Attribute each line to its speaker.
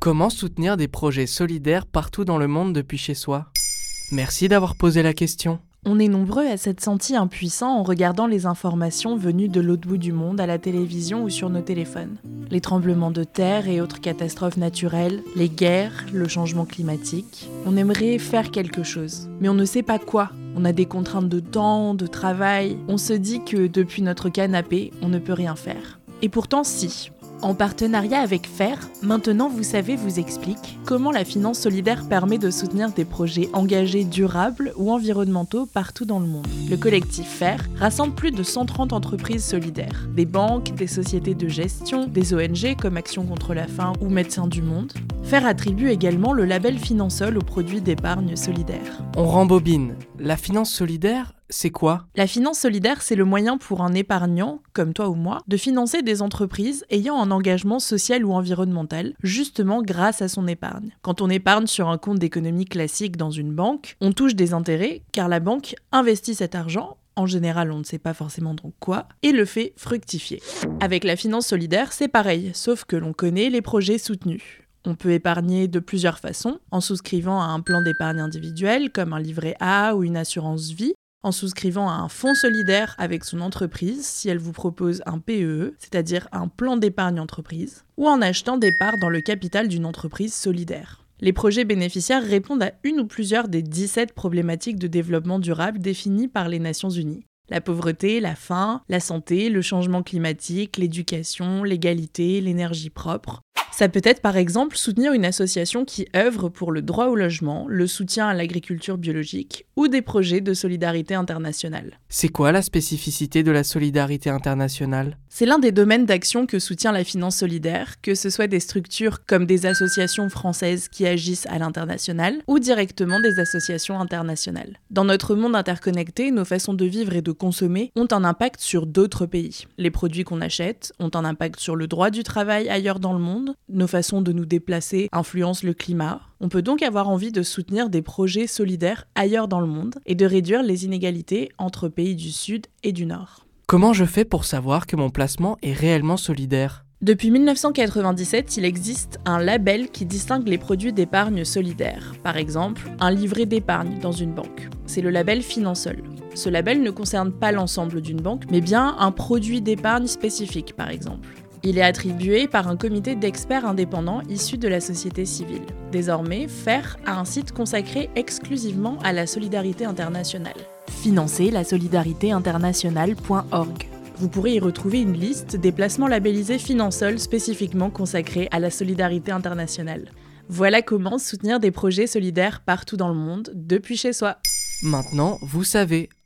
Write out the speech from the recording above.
Speaker 1: Comment soutenir des projets solidaires partout dans le monde depuis chez soi? Merci d'avoir posé la question.
Speaker 2: On est nombreux à s'être sentis impuissants en regardant les informations venues de l'autre bout du monde à la télévision ou sur nos téléphones. Les tremblements de terre et autres catastrophes naturelles, les guerres, le changement climatique. On aimerait faire quelque chose, mais on ne sait pas quoi. On a des contraintes de temps, de travail. On se dit que depuis notre canapé, on ne peut rien faire. Et pourtant si. En partenariat avec FAIR, Maintenant Vous savez vous explique comment la finance solidaire permet de soutenir des projets engagés durables ou environnementaux partout dans le monde. Le collectif FAIR rassemble plus de 130 entreprises solidaires, des banques, des sociétés de gestion, des ONG comme Action contre la faim ou Médecins du Monde. FAIR attribue également le label Finansol aux produits d'épargne solidaire.
Speaker 1: On rembobine. La finance solidaire, c'est quoi?
Speaker 2: La finance solidaire, c'est le moyen pour un épargnant, comme toi ou moi, de financer des entreprises ayant un engagement social ou environnemental, justement grâce à son épargne. Quand on épargne sur un compte d'économie classique dans une banque, on touche des intérêts car la banque investit cet argent en général, on ne sait pas forcément dans quoi, et le fait fructifier. Avec la finance solidaire, c'est pareil, sauf que l'on connaît les projets soutenus. On peut épargner de plusieurs façons, en souscrivant à un plan d'épargne individuel comme un livret A ou une assurance vie, en souscrivant à un fonds solidaire avec son entreprise si elle vous propose un PEE, c'est-à-dire un plan d'épargne entreprise, ou en achetant des parts dans le capital d'une entreprise solidaire. Les projets bénéficiaires répondent à une ou plusieurs des 17 problématiques de développement durable définies par les Nations Unies. La pauvreté, la faim, la santé, le changement climatique, l'éducation, l'égalité, l'énergie propre. Ça peut être par exemple soutenir une association qui œuvre pour le droit au logement, le soutien à l'agriculture biologique ou des projets de solidarité internationale.
Speaker 1: C'est quoi la spécificité de la solidarité internationale?
Speaker 2: C'est l'un des domaines d'action que soutient la finance solidaire, que ce soit des structures comme des associations françaises qui agissent à l'international ou directement des associations internationales. Dans notre monde interconnecté, nos façons de vivre et de consommer ont un impact sur d'autres pays. Les produits qu'on achète ont un impact sur le droit du travail ailleurs dans le monde, nos façons de nous déplacer influencent le climat. On peut donc avoir envie de soutenir des projets solidaires ailleurs dans le monde et de réduire les inégalités entre pays du Sud et du Nord.
Speaker 1: Comment je fais pour savoir que mon placement est réellement solidaire?
Speaker 2: Depuis 1997, il existe un label qui distingue les produits d'épargne solidaire. Par exemple, un livret d'épargne dans une banque. C'est le label Finansol. Ce label ne concerne pas l'ensemble d'une banque, mais bien un produit d'épargne spécifique, par exemple. Il est attribué par un comité d'experts indépendants issus de la société civile. Désormais, FAIR a un site consacré exclusivement à la solidarité internationale. Financez la internationale.org. Vous pourrez y retrouver une liste des placements labellisés Finansol spécifiquement consacrés à la solidarité internationale. Voilà comment soutenir des projets solidaires partout dans le monde depuis chez soi.
Speaker 1: Maintenant, vous savez,